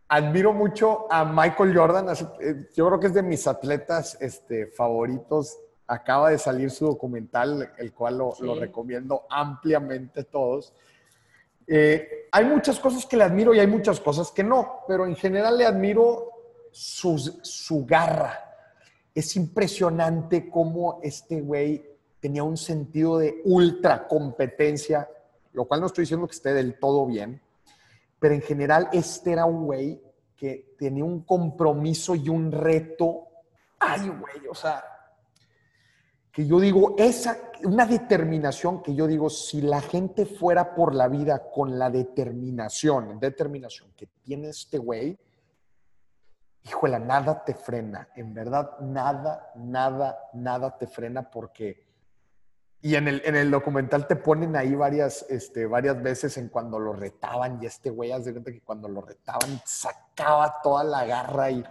admiro mucho a Michael Jordan. Eh, Yo creo que es de mis atletas este, favoritos. Acaba de salir su documental, el cual lo, Sí. lo recomiendo ampliamente a todos. Eh, hay muchas cosas que le admiro y hay muchas cosas que no, pero en general le admiro su garra. Es impresionante cómo este güey tenía un sentido de ultra competencia, lo cual no estoy diciendo que esté del todo bien, pero en general este era un güey que tenía un compromiso y un reto. Ay, güey, o sea, que yo digo, esa, una determinación que yo digo, si la gente fuera por la vida con la determinación, determinación que tiene este güey, híjole, nada te frena, en verdad, nada, nada, nada te frena porque, y en el, en el documental te ponen ahí varias, este, varias veces en cuando lo retaban y este güey, haz de cuenta que cuando lo retaban sacaba toda la garra y,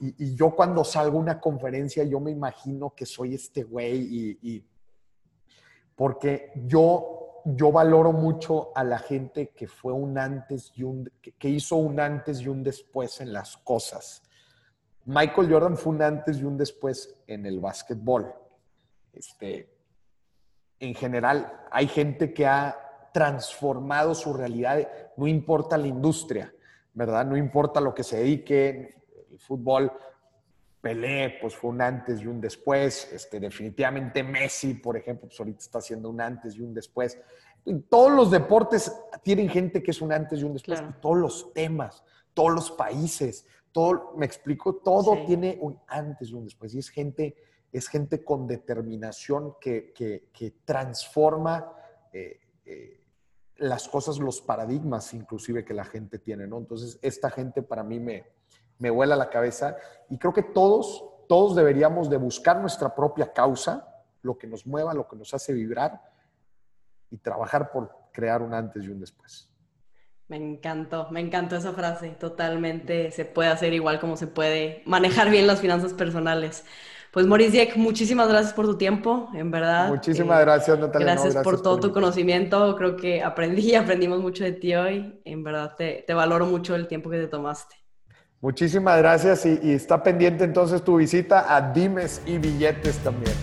y, y yo cuando salgo a una conferencia yo me imagino que soy este güey y, y porque yo, yo valoro mucho a la gente que fue un antes y un, que, que hizo un antes y un después en las cosas. Michael Jordan fue un antes y un después en el básquetbol. Este, en general hay gente que ha transformado su realidad, no importa la industria, ¿verdad? No importa lo que se dedique, el fútbol, Pelé, pues fue un antes y un después, este, definitivamente Messi, por ejemplo, pues ahorita está haciendo un antes y un después. todos los deportes tienen gente que es un antes y un después, todos los temas, todos los países, todo, me explico, todo tiene un antes y un después, y es gente, es gente con determinación que, que, transforma eh, eh, las cosas, los paradigmas inclusive que la gente tiene, ¿no? Entonces, esta gente para mí me, me vuela la cabeza y creo que todos, todos deberíamos de buscar nuestra propia causa, lo que nos mueva, lo que nos hace vibrar y trabajar por crear un antes y un después. Me encantó, me encantó esa frase. Totalmente se puede hacer igual como se puede manejar bien las finanzas personales. Pues Maurice Dieck, muchísimas gracias por tu tiempo, en verdad. Muchísimas gracias, Natalia. Gracias, por todo tu conocimiento. Creo que aprendí, aprendimos mucho de ti hoy. En verdad te, te valoro mucho el tiempo que te tomaste. Muchísimas gracias y, está pendiente entonces tu visita a Dimes y Billetes también.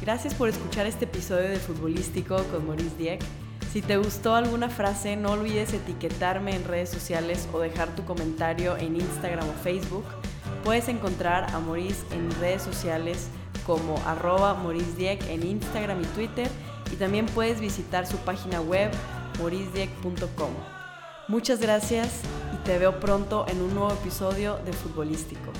Gracias por escuchar este episodio de Futbolístico con Maurice Dieck. Si te gustó alguna frase, no olvides etiquetarme en redes sociales o dejar tu comentario en Instagram o Facebook. Puedes encontrar a Maurice en redes sociales como arroba Maurice en Instagram y Twitter y también puedes visitar su página web mauricedieck.com. Muchas gracias y te veo pronto en un nuevo episodio de Futbolístico.